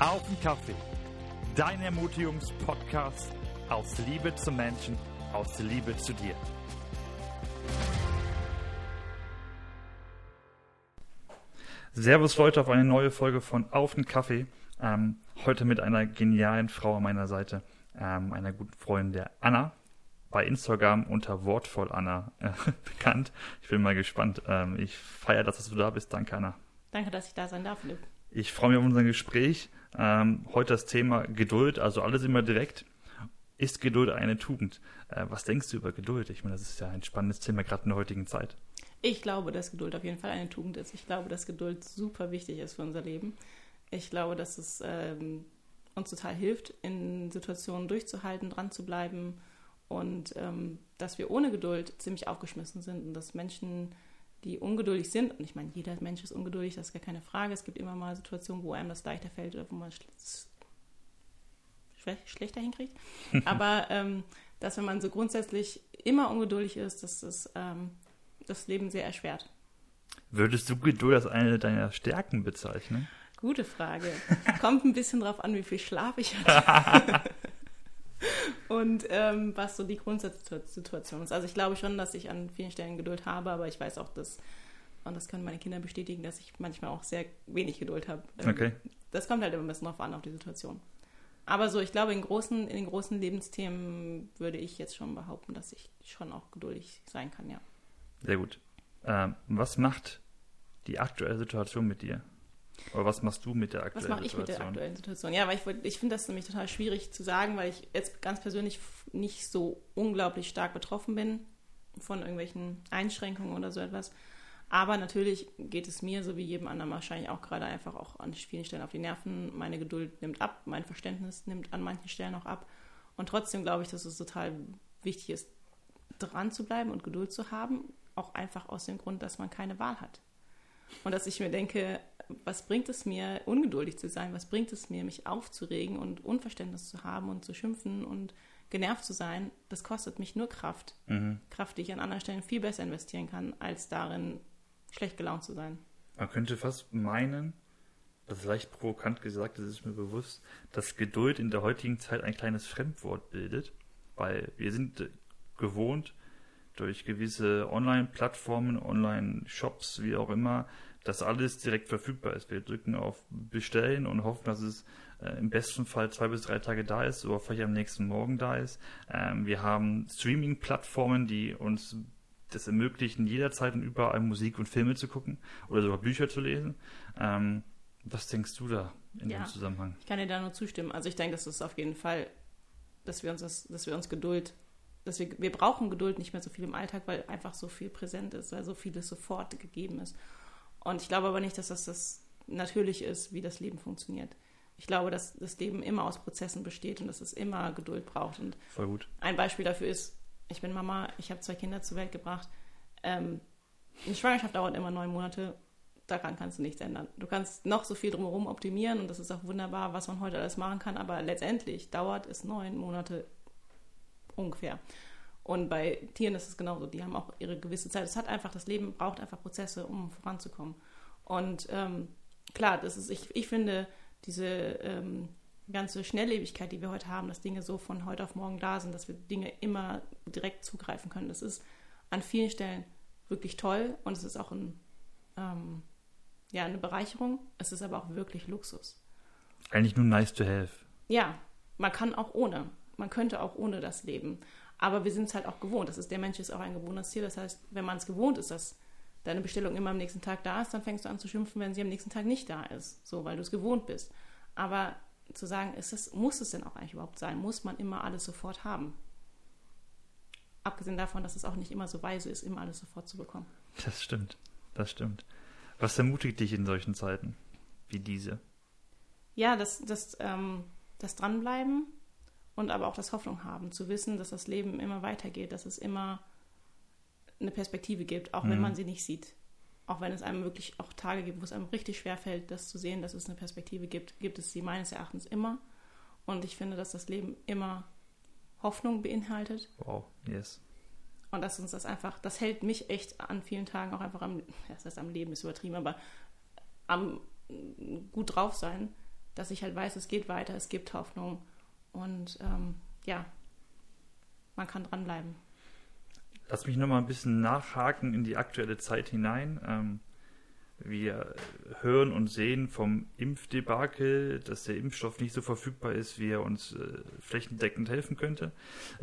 Auf den Kaffee. Dein Ermutigungspodcast aus Liebe zum Menschen, aus Liebe zu dir. Servus Leute auf eine neue Folge von Auf den Kaffee. Ähm, heute mit einer genialen Frau an meiner Seite, ähm, einer guten Freundin der Anna, bei Instagram unter Wortvoll Anna äh, bekannt. Ich bin mal gespannt. Ähm, ich feiere, dass du da bist. Danke, Anna. Danke, dass ich da sein darf, Luke. Ich freue mich auf unser Gespräch. Ähm, heute das Thema Geduld, also alles immer direkt. Ist Geduld eine Tugend? Äh, was denkst du über Geduld? Ich meine, das ist ja ein spannendes Thema gerade in der heutigen Zeit. Ich glaube, dass Geduld auf jeden Fall eine Tugend ist. Ich glaube, dass Geduld super wichtig ist für unser Leben. Ich glaube, dass es ähm, uns total hilft, in Situationen durchzuhalten, dran zu bleiben und ähm, dass wir ohne Geduld ziemlich aufgeschmissen sind und dass Menschen die ungeduldig sind. Und ich meine, jeder Mensch ist ungeduldig, das ist gar keine Frage. Es gibt immer mal Situationen, wo einem das leichter fällt oder wo man es schlechter hinkriegt. Aber ähm, dass wenn man so grundsätzlich immer ungeduldig ist, dass das ähm, das Leben sehr erschwert. Würdest du Geduld als eine deiner Stärken bezeichnen? Gute Frage. Kommt ein bisschen drauf an, wie viel Schlaf ich hatte. Und ähm, was so die Grundsatzsituation ist. Also ich glaube schon, dass ich an vielen Stellen Geduld habe, aber ich weiß auch, dass, und das können meine Kinder bestätigen, dass ich manchmal auch sehr wenig Geduld habe. Ähm, okay. Das kommt halt immer ein bisschen drauf an, auf die Situation. Aber so, ich glaube, in, großen, in den großen Lebensthemen würde ich jetzt schon behaupten, dass ich schon auch geduldig sein kann, ja. Sehr gut. Ähm, was macht die aktuelle Situation mit dir? Oder was machst du mit der aktuellen Situation? Was mache ich mit der aktuellen Situation? Ja, weil ich, ich finde das nämlich total schwierig zu sagen, weil ich jetzt ganz persönlich nicht so unglaublich stark betroffen bin von irgendwelchen Einschränkungen oder so etwas. Aber natürlich geht es mir, so wie jedem anderen wahrscheinlich auch gerade einfach auch an vielen Stellen auf die Nerven. Meine Geduld nimmt ab, mein Verständnis nimmt an manchen Stellen auch ab. Und trotzdem glaube ich, dass es total wichtig ist, dran zu bleiben und Geduld zu haben. Auch einfach aus dem Grund, dass man keine Wahl hat. Und dass ich mir denke, was bringt es mir, ungeduldig zu sein? Was bringt es mir, mich aufzuregen und Unverständnis zu haben und zu schimpfen und genervt zu sein? Das kostet mich nur Kraft. Mhm. Kraft, die ich an anderen Stellen viel besser investieren kann, als darin, schlecht gelaunt zu sein. Man könnte fast meinen, das ist leicht provokant gesagt, das ist mir bewusst, dass Geduld in der heutigen Zeit ein kleines Fremdwort bildet, weil wir sind gewohnt, durch gewisse Online-Plattformen, Online-Shops, wie auch immer, dass alles direkt verfügbar ist. Wir drücken auf Bestellen und hoffen, dass es äh, im besten Fall zwei bis drei Tage da ist oder vielleicht am nächsten Morgen da ist. Ähm, wir haben Streaming-Plattformen, die uns das ermöglichen, jederzeit und überall Musik und Filme zu gucken oder sogar Bücher zu lesen. Ähm, was denkst du da in ja, dem Zusammenhang? Ich kann dir da nur zustimmen. Also ich denke, das ist auf jeden Fall, dass wir uns das, dass wir uns Geduld dass wir, wir brauchen Geduld nicht mehr so viel im Alltag, weil einfach so viel präsent ist, weil so vieles sofort gegeben ist. Und ich glaube aber nicht, dass das, das natürlich ist, wie das Leben funktioniert. Ich glaube, dass das Leben immer aus Prozessen besteht und dass es immer Geduld braucht. Und Voll gut. Ein Beispiel dafür ist, ich bin Mama, ich habe zwei Kinder zur Welt gebracht. Ähm, eine Schwangerschaft dauert immer neun Monate. Daran kannst du nichts ändern. Du kannst noch so viel drumherum optimieren und das ist auch wunderbar, was man heute alles machen kann, aber letztendlich dauert es neun Monate ungefähr. Und bei Tieren ist es genauso. Die haben auch ihre gewisse Zeit. Es hat einfach, das Leben braucht einfach Prozesse, um voranzukommen. Und ähm, klar, das ist, ich, ich finde, diese ähm, ganze Schnelllebigkeit, die wir heute haben, dass Dinge so von heute auf morgen da sind, dass wir Dinge immer direkt zugreifen können, das ist an vielen Stellen wirklich toll und es ist auch ein, ähm, ja, eine Bereicherung. Es ist aber auch wirklich Luxus. Eigentlich nur nice to have. Ja, man kann auch ohne man könnte auch ohne das leben. Aber wir sind es halt auch gewohnt. Das ist, der Mensch ist auch ein gewohntes Tier. Das heißt, wenn man es gewohnt ist, dass deine Bestellung immer am nächsten Tag da ist, dann fängst du an zu schimpfen, wenn sie am nächsten Tag nicht da ist. So, weil du es gewohnt bist. Aber zu sagen, ist das, muss es denn auch eigentlich überhaupt sein? Muss man immer alles sofort haben? Abgesehen davon, dass es auch nicht immer so weise ist, immer alles sofort zu bekommen. Das stimmt. Das stimmt. Was ermutigt dich in solchen Zeiten wie diese? Ja, das, das, ähm, das Dranbleiben, und aber auch das Hoffnung haben, zu wissen, dass das Leben immer weitergeht, dass es immer eine Perspektive gibt, auch mhm. wenn man sie nicht sieht. Auch wenn es einem wirklich auch Tage gibt, wo es einem richtig schwer fällt, das zu sehen, dass es eine Perspektive gibt, gibt es sie meines Erachtens immer. Und ich finde, dass das Leben immer Hoffnung beinhaltet. Wow, yes. Und dass uns das einfach, das hält mich echt an vielen Tagen auch einfach am, das heißt am Leben ist übertrieben, aber am gut drauf sein, dass ich halt weiß, es geht weiter, es gibt Hoffnung und ähm, ja, man kann dranbleiben. Lass mich nochmal ein bisschen nachhaken in die aktuelle Zeit hinein. Ähm, wir hören und sehen vom Impfdebakel, dass der Impfstoff nicht so verfügbar ist, wie er uns äh, flächendeckend helfen könnte.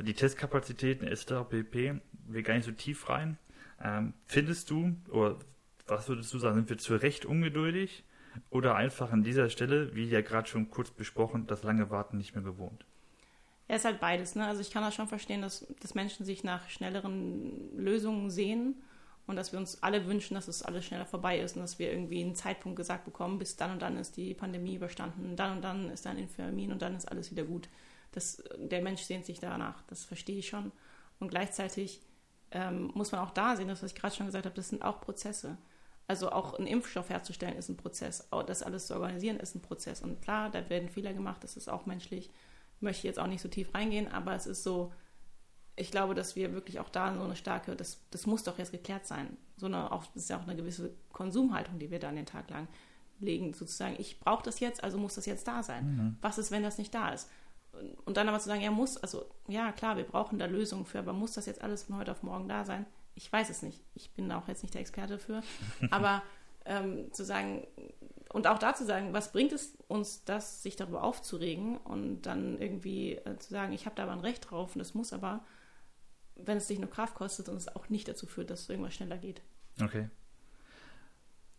Die Testkapazitäten etc. pp. Wir gar nicht so tief rein. Ähm, findest du, oder was würdest du sagen, sind wir zu Recht ungeduldig oder einfach an dieser Stelle, wie ja gerade schon kurz besprochen, das lange Warten nicht mehr gewohnt? Ja, ist halt beides. Ne? Also ich kann das schon verstehen, dass, dass Menschen sich nach schnelleren Lösungen sehen und dass wir uns alle wünschen, dass es alles schneller vorbei ist und dass wir irgendwie einen Zeitpunkt gesagt bekommen, bis dann und dann ist die Pandemie überstanden, dann und dann ist ein Infirmin und dann ist alles wieder gut. Das, der Mensch sehnt sich danach, das verstehe ich schon. Und gleichzeitig ähm, muss man auch da sehen, das, was ich gerade schon gesagt habe, das sind auch Prozesse. Also auch einen Impfstoff herzustellen ist ein Prozess, das alles zu organisieren ist ein Prozess. Und klar, da werden Fehler gemacht, das ist auch menschlich. Ich möchte jetzt auch nicht so tief reingehen, aber es ist so, ich glaube, dass wir wirklich auch da so eine starke, das, das muss doch jetzt geklärt sein. So eine, auch, das ist ja auch eine gewisse Konsumhaltung, die wir da an den Tag lang legen, sozusagen, ich brauche das jetzt, also muss das jetzt da sein. Mhm. Was ist, wenn das nicht da ist? Und dann aber zu sagen, ja, muss, also ja, klar, wir brauchen da Lösungen für, aber muss das jetzt alles von heute auf morgen da sein? Ich weiß es nicht. Ich bin auch jetzt nicht der Experte für. aber ähm, zu sagen, und auch da zu sagen, was bringt es uns, das, sich darüber aufzuregen und dann irgendwie äh, zu sagen, ich habe da aber ein Recht drauf und das muss aber, wenn es dich nur Kraft kostet und es auch nicht dazu führt, dass es irgendwas schneller geht. Okay.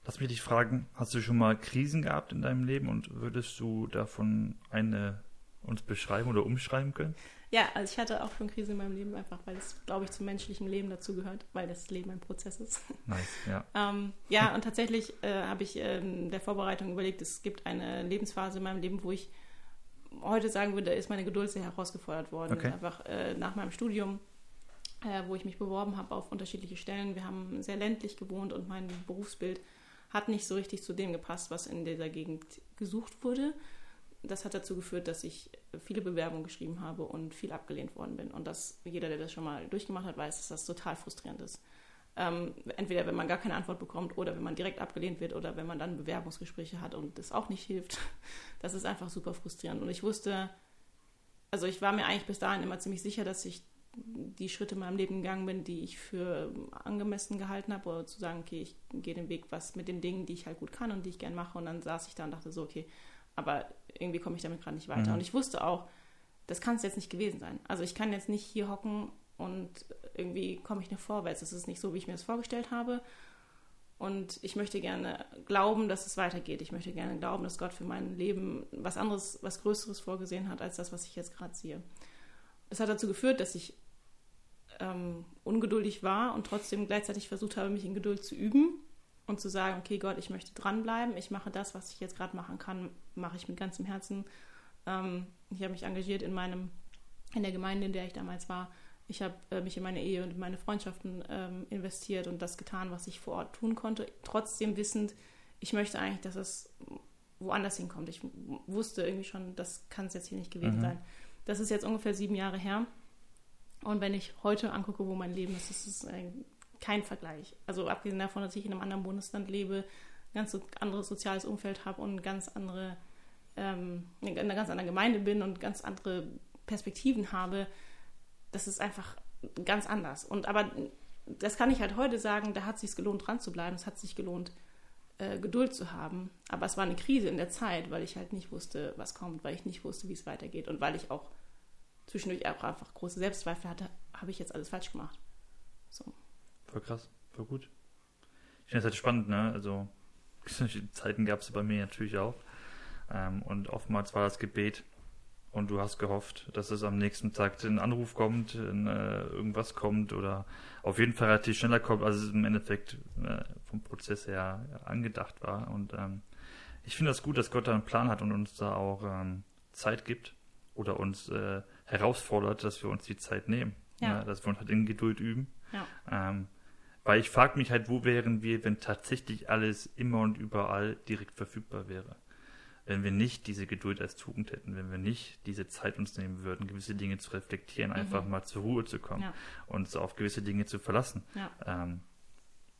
Lass mich dich fragen, hast du schon mal Krisen gehabt in deinem Leben und würdest du davon eine uns beschreiben oder umschreiben können? Ja, also ich hatte auch schon Krisen in meinem Leben, einfach weil es, glaube ich, zum menschlichen Leben dazugehört, weil das Leben ein Prozess ist. Nice, ja. ähm, ja, und tatsächlich äh, habe ich äh, in der Vorbereitung überlegt, es gibt eine Lebensphase in meinem Leben, wo ich heute sagen würde, ist meine Geduld sehr herausgefordert worden. Okay. Einfach äh, nach meinem Studium, äh, wo ich mich beworben habe auf unterschiedliche Stellen. Wir haben sehr ländlich gewohnt und mein Berufsbild hat nicht so richtig zu dem gepasst, was in dieser Gegend gesucht wurde das hat dazu geführt, dass ich viele Bewerbungen geschrieben habe und viel abgelehnt worden bin. Und dass jeder, der das schon mal durchgemacht hat, weiß, dass das total frustrierend ist. Ähm, entweder wenn man gar keine Antwort bekommt oder wenn man direkt abgelehnt wird oder wenn man dann Bewerbungsgespräche hat und das auch nicht hilft. Das ist einfach super frustrierend. Und ich wusste, also ich war mir eigentlich bis dahin immer ziemlich sicher, dass ich die Schritte in meinem Leben gegangen bin, die ich für angemessen gehalten habe, oder zu sagen, okay, ich gehe den Weg, was mit den Dingen, die ich halt gut kann und die ich gern mache. Und dann saß ich da und dachte so, okay, aber irgendwie komme ich damit gerade nicht weiter. Mhm. Und ich wusste auch, das kann es jetzt nicht gewesen sein. Also ich kann jetzt nicht hier hocken und irgendwie komme ich nicht vorwärts. Es ist nicht so, wie ich mir das vorgestellt habe. Und ich möchte gerne glauben, dass es weitergeht. Ich möchte gerne glauben, dass Gott für mein Leben was anderes, was Größeres vorgesehen hat, als das, was ich jetzt gerade sehe. Das hat dazu geführt, dass ich ähm, ungeduldig war und trotzdem gleichzeitig versucht habe, mich in Geduld zu üben und zu sagen, okay Gott, ich möchte dranbleiben, ich mache das, was ich jetzt gerade machen kann, mache ich mit ganzem Herzen. Ähm, ich habe mich engagiert in meinem, in der Gemeinde, in der ich damals war. Ich habe äh, mich in meine Ehe und in meine Freundschaften ähm, investiert und das getan, was ich vor Ort tun konnte, trotzdem wissend, ich möchte eigentlich, dass es woanders hinkommt. Ich wusste irgendwie schon, das kann es jetzt hier nicht gewesen mhm. sein. Das ist jetzt ungefähr sieben Jahre her. Und wenn ich heute angucke, wo mein Leben ist, ist es ein kein Vergleich. Also abgesehen davon, dass ich in einem anderen Bundesland lebe, ein ganz anderes soziales Umfeld habe und ganz andere, ähm, in einer ganz anderen Gemeinde bin und ganz andere Perspektiven habe, das ist einfach ganz anders. Und aber das kann ich halt heute sagen, da hat es sich gelohnt, dran zu bleiben. Es hat sich gelohnt, äh, Geduld zu haben. Aber es war eine Krise in der Zeit, weil ich halt nicht wusste, was kommt, weil ich nicht wusste, wie es weitergeht und weil ich auch zwischendurch einfach große Selbstzweifel hatte, habe ich jetzt alles falsch gemacht. So voll krass, voll gut. Ich finde es halt spannend, ne? Also, solche Zeiten gab es bei mir natürlich auch. Ähm, und oftmals war das Gebet und du hast gehofft, dass es am nächsten Tag ein Anruf kommt, ein, äh, irgendwas kommt oder auf jeden Fall relativ schneller kommt, als es im Endeffekt äh, vom Prozess her angedacht war. Und ähm, ich finde das gut, dass Gott da einen Plan hat und uns da auch ähm, Zeit gibt oder uns äh, herausfordert, dass wir uns die Zeit nehmen. Ja. ja dass wir uns halt in Geduld üben. Ja. Ähm, weil ich frage mich halt, wo wären wir, wenn tatsächlich alles immer und überall direkt verfügbar wäre? Wenn wir nicht diese Geduld als Tugend hätten, wenn wir nicht diese Zeit uns nehmen würden, gewisse Dinge zu reflektieren, mhm. einfach mal zur Ruhe zu kommen ja. und auf gewisse Dinge zu verlassen. Ja. Ähm,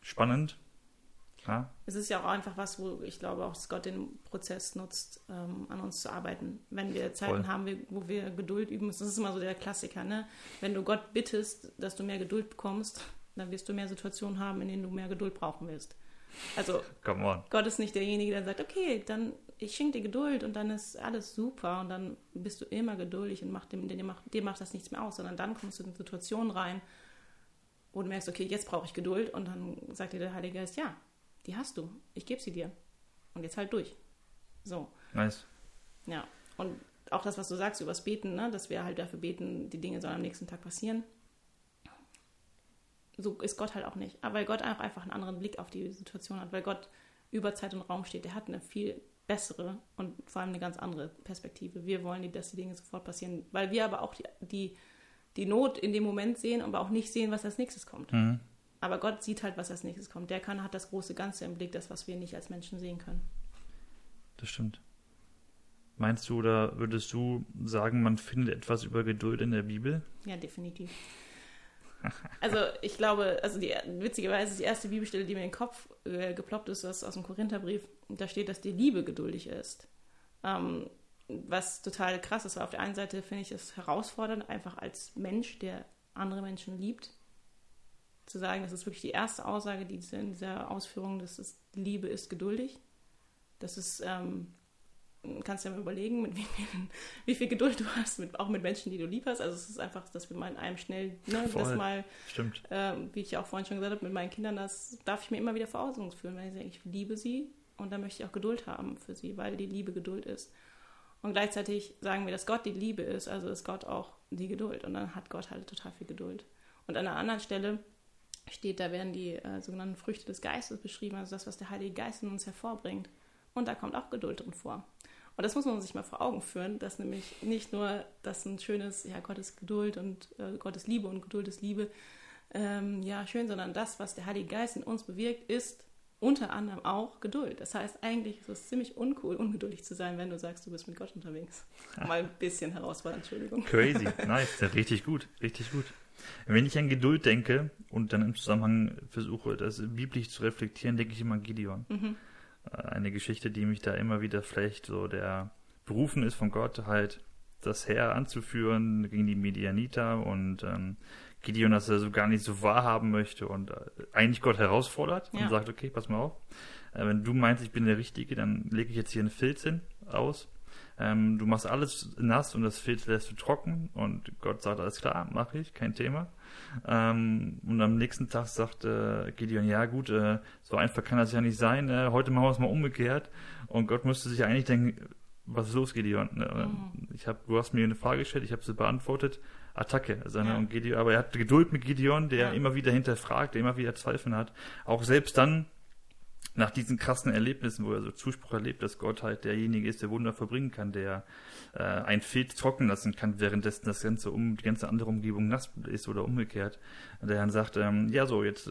spannend. Ja? Es ist ja auch einfach was, wo ich glaube auch, dass Gott den Prozess nutzt, ähm, an uns zu arbeiten. Wenn wir Zeiten Voll. haben, wo wir Geduld üben müssen, das ist immer so der Klassiker, ne? Wenn du Gott bittest, dass du mehr Geduld bekommst, dann wirst du mehr Situationen haben, in denen du mehr Geduld brauchen wirst. Also. Gott ist nicht derjenige, der sagt, okay, dann ich schenke dir Geduld und dann ist alles super und dann bist du immer geduldig und macht dem, dir, macht, dir macht das nichts mehr aus, sondern dann kommst du in Situationen rein, wo du merkst, okay, jetzt brauche ich Geduld und dann sagt dir der Heilige Geist, ja, die hast du, ich gebe sie dir und jetzt halt durch. So, Nice. ja. Und auch das, was du sagst übers Beten, ne, dass wir halt dafür beten, die Dinge sollen am nächsten Tag passieren. So ist Gott halt auch nicht. Aber weil Gott auch einfach einen anderen Blick auf die Situation hat, weil Gott über Zeit und Raum steht. Der hat eine viel bessere und vor allem eine ganz andere Perspektive. Wir wollen, die, dass die Dinge sofort passieren, weil wir aber auch die, die, die Not in dem Moment sehen, aber auch nicht sehen, was als nächstes kommt. Mhm. Aber Gott sieht halt, was als nächstes kommt. Der kann, hat das große Ganze im Blick, das, was wir nicht als Menschen sehen können. Das stimmt. Meinst du oder würdest du sagen, man findet etwas über Geduld in der Bibel? Ja, definitiv. Also ich glaube, also die witzigerweise die erste Bibelstelle, die mir in den Kopf äh, geploppt ist, ist aus dem Korintherbrief. Da steht, dass die Liebe geduldig ist. Ähm, was total krass ist, weil auf der einen Seite finde ich es herausfordernd, einfach als Mensch, der andere Menschen liebt, zu sagen, das ist wirklich die erste Aussage, die in dieser Ausführung, dass es Liebe ist geduldig. Das ist ähm, kannst du ja mal überlegen, mit wie viel, wie viel Geduld du hast, mit, auch mit Menschen, die du lieb hast. Also es ist einfach, dass wir mal in einem schnell, ne, Voll. das mal, Stimmt. ähm, wie ich ja auch vorhin schon gesagt habe, mit meinen Kindern, das darf ich mir immer wieder vor Augen führen, weil ich sage, ich liebe sie und dann möchte ich auch Geduld haben für sie, weil die Liebe Geduld ist. Und gleichzeitig sagen wir, dass Gott die Liebe ist, also ist Gott auch die Geduld. Und dann hat Gott halt total viel Geduld. Und an einer anderen Stelle steht, da werden die äh, sogenannten Früchte des Geistes beschrieben, also das, was der Heilige Geist in uns hervorbringt. Und da kommt auch Geduld drin vor. Und das muss man sich mal vor Augen führen, dass nämlich nicht nur das ein schönes, ja, Gottes Geduld und äh, Gottes Liebe und Geduld ist Liebe, ähm, ja, schön, sondern das, was der Heilige Geist in uns bewirkt, ist unter anderem auch Geduld. Das heißt, eigentlich ist es ziemlich uncool, ungeduldig zu sein, wenn du sagst, du bist mit Gott unterwegs. Mal ein bisschen herausfordernd, Entschuldigung. Crazy. Nice. Richtig gut. Richtig gut. Wenn ich an Geduld denke und dann im Zusammenhang versuche, das biblisch zu reflektieren, denke ich immer an Gideon. Mhm. Eine Geschichte, die mich da immer wieder vielleicht so der berufen ist von Gott, halt das Heer anzuführen gegen die Medianiter und ähm, Gideon das er so gar nicht so wahrhaben möchte und äh, eigentlich Gott herausfordert Ja. und sagt, okay, pass mal auf, äh, wenn du meinst, ich bin der Richtige, dann lege ich jetzt hier einen Filz hin, aus. Ähm, du machst alles nass und das Filz lässt du trocken und Gott sagt, alles klar, mache ich, kein Thema. Ähm, und am nächsten Tag sagt äh, Gideon, ja gut, äh, so einfach kann das ja nicht sein, äh, heute machen wir es mal umgekehrt und Gott müsste sich eigentlich denken, was ist los, Gideon? Ne? Mhm. Ich hab, du hast mir eine Frage gestellt, ich habe sie beantwortet. Attacke. Also, ne, Ja. und Gideon, aber er hat Geduld mit Gideon, der Ja. immer wieder hinterfragt, der immer wieder Zweifeln hat. Auch selbst dann, nach diesen krassen Erlebnissen, wo er so Zuspruch erlebt, dass Gott halt derjenige ist, der Wunder verbringen kann, der äh, ein Filz trocken lassen kann, währenddessen das ganze um die ganze andere Umgebung nass ist oder umgekehrt. Und der dann sagt, ähm, ja so, jetzt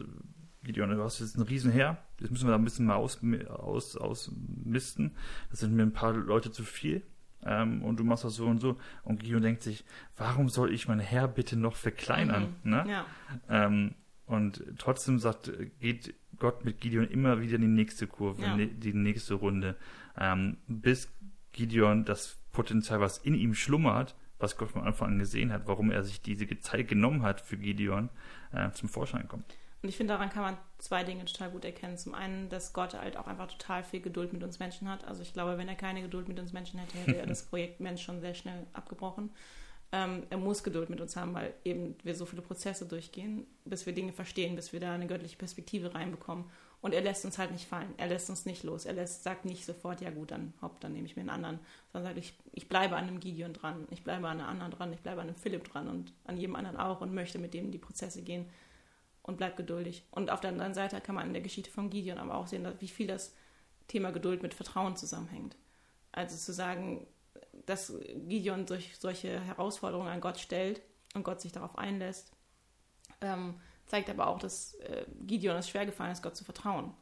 Gideon, du hast jetzt ein Riesenheer, jetzt müssen wir da ein bisschen mal aus, aus, ausmisten. Das sind mir ein paar Leute zu viel. Ähm, und du machst das so und so. Und Gideon denkt sich, warum soll ich mein Heer bitte noch verkleinern? Mhm. Ne? Ja, Ähm, und trotzdem sagt, geht Gott mit Gideon immer wieder in die nächste Kurve, Ja. ne- die nächste Runde, ähm, bis Gideon das Potenzial, was in ihm schlummert, was Gott von Anfang an gesehen hat, warum er sich diese Zeit genommen hat für Gideon, äh, zum Vorschein kommt. Und ich finde, daran kann man zwei Dinge total gut erkennen. Zum einen, dass Gott halt auch einfach total viel Geduld mit uns Menschen hat. Also ich glaube, wenn er keine Geduld mit uns Menschen hätte, hätte er das Projekt Mensch schon sehr schnell abgebrochen. Ähm, er muss Geduld mit uns haben, weil eben wir so viele Prozesse durchgehen, bis wir Dinge verstehen, bis wir da eine göttliche Perspektive reinbekommen. Und er lässt uns halt nicht fallen. Er lässt uns nicht los. Er lässt, sagt nicht sofort, ja gut, dann hopp, dann nehme ich mir einen anderen. Sondern sagt, ich, ich bleibe an einem Gideon dran, ich bleibe an einem anderen dran, ich bleibe an einem Philipp dran und an jedem anderen auch und möchte mit dem die Prozesse gehen und bleib geduldig. Und auf der anderen Seite kann man in der Geschichte von Gideon aber auch sehen, wie viel das Thema Geduld mit Vertrauen zusammenhängt. Also zu sagen, dass Gideon durch solche Herausforderungen an Gott stellt und Gott sich darauf einlässt, ähm, zeigt aber auch, dass äh, Gideon es schwer gefallen ist, Gott zu vertrauen.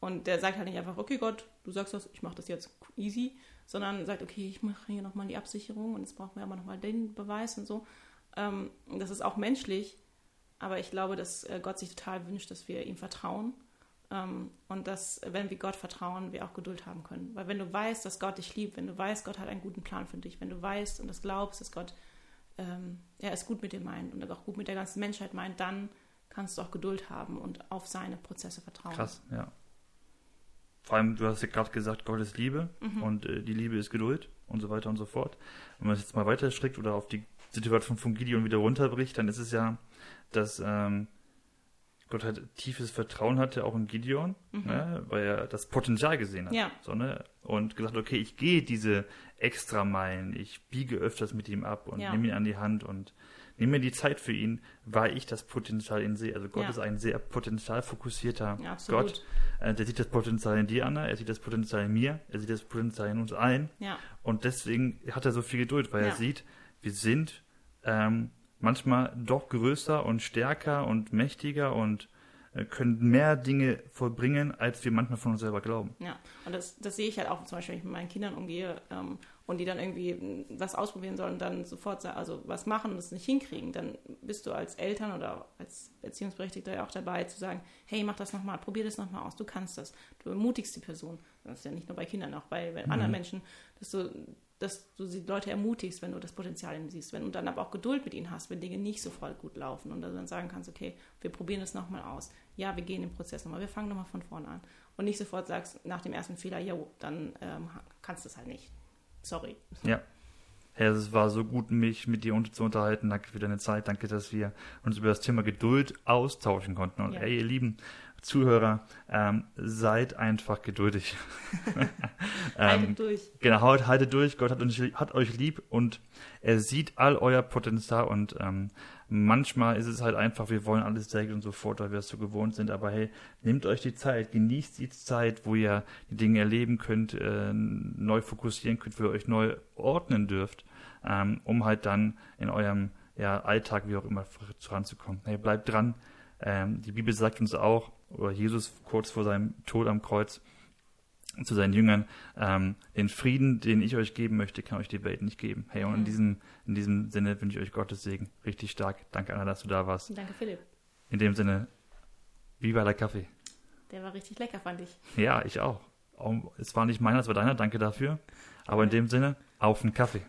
Und der sagt halt nicht einfach, okay Gott, du sagst das, ich mache das jetzt easy, sondern sagt, okay, ich mache hier nochmal die Absicherung und jetzt brauchen wir aber nochmal den Beweis und so. Ähm, das ist auch menschlich, aber ich glaube, dass äh, Gott sich total wünscht, dass wir ihm vertrauen und dass, wenn wir Gott vertrauen, wir auch Geduld haben können. Weil wenn du weißt, dass Gott dich liebt, wenn du weißt, Gott hat einen guten Plan für dich, wenn du weißt und das glaubst, dass Gott ähm, er es gut mit dir meint und auch gut mit der ganzen Menschheit meint, dann kannst du auch Geduld haben und auf seine Prozesse vertrauen. Krass, ja. Vor allem, du hast ja gerade gesagt, Gott ist Liebe mhm. und äh, die Liebe ist Geduld und so weiter und so fort. Wenn man es jetzt mal weiter strickt oder auf die Situation von Gideon wieder runterbricht, dann ist es ja, dass ähm, Gott halt tiefes Vertrauen hatte, auch in Gideon, mhm. ne, weil er das Potenzial gesehen hat. Ja. So, ne, und gesagt, okay, ich gehe diese extra Meilen, ich biege öfters mit ihm ab und ja. nehme ihn an die Hand und nehme mir die Zeit für ihn, weil ich das Potenzial in sehe. Also Gott ja. ist ein sehr potenzialfokussierter ja, Gott. Äh, der sieht das Potenzial in dir, Anna, er sieht das Potenzial in mir, er sieht das Potenzial in uns allen. Und deswegen hat er so viel Geduld, weil er sieht, wir sind ähm, manchmal doch größer und stärker und mächtiger und äh, können mehr Dinge vollbringen, als wir manchmal von uns selber glauben. Ja, und das, das sehe ich halt auch zum Beispiel, wenn ich mit meinen Kindern umgehe ähm, und die dann irgendwie was ausprobieren sollen und dann sofort also was machen und es nicht hinkriegen, dann bist du als Eltern oder als Erziehungsberechtigter ja auch dabei zu sagen, hey, mach das nochmal, probier das nochmal aus, du kannst das. Du ermutigst die Person. Das ist ja nicht nur bei Kindern, auch bei, bei mhm. anderen Menschen, dass du dass du die Leute ermutigst, wenn du das Potenzial in siehst, wenn du dann aber auch Geduld mit ihnen hast, wenn Dinge nicht so voll gut laufen und dann sagen kannst, okay, wir probieren es nochmal aus. Ja, wir gehen den Prozess nochmal, wir fangen nochmal von vorne an. Und nicht sofort sagst, nach dem ersten Fehler, jo, dann ähm, kannst du es halt nicht. Sorry. Ja. Herr, es war so gut, mich mit dir zu unterhalten. Danke für deine Zeit. Danke, dass wir uns über das Thema Geduld austauschen konnten. Und ja. ey, ihr Lieben, Zuhörer, ähm, seid einfach geduldig. ähm, haltet durch. Genau, haltet, haltet durch. Gott hat, uns, hat, euch lieb und er sieht all euer Potenzial und ähm, manchmal ist es halt einfach, wir wollen alles direkt und sofort, weil wir es so gewohnt sind. Aber hey, nehmt euch die Zeit, genießt die Zeit, wo ihr die Dinge erleben könnt, äh, neu fokussieren könnt, wo ihr euch neu ordnen dürft, ähm, um halt dann in eurem ja, Alltag, wie auch immer, voranzukommen. Hey, bleibt dran. Ähm, die Bibel sagt uns auch, oder Jesus kurz vor seinem Tod am Kreuz zu seinen Jüngern, ähm, den Frieden, den ich euch geben möchte, kann euch die Welt nicht geben. Hey, und in diesem, in diesem Sinne wünsche ich euch Gottes Segen. Richtig stark. Danke, Anna, dass du da warst. Danke, Philipp. In dem Sinne, wie war der Kaffee? Der war richtig lecker, fand ich. Ja, ich auch. Es war nicht meiner, es war deiner. Danke dafür. Aber in dem Sinne, auf den Kaffee.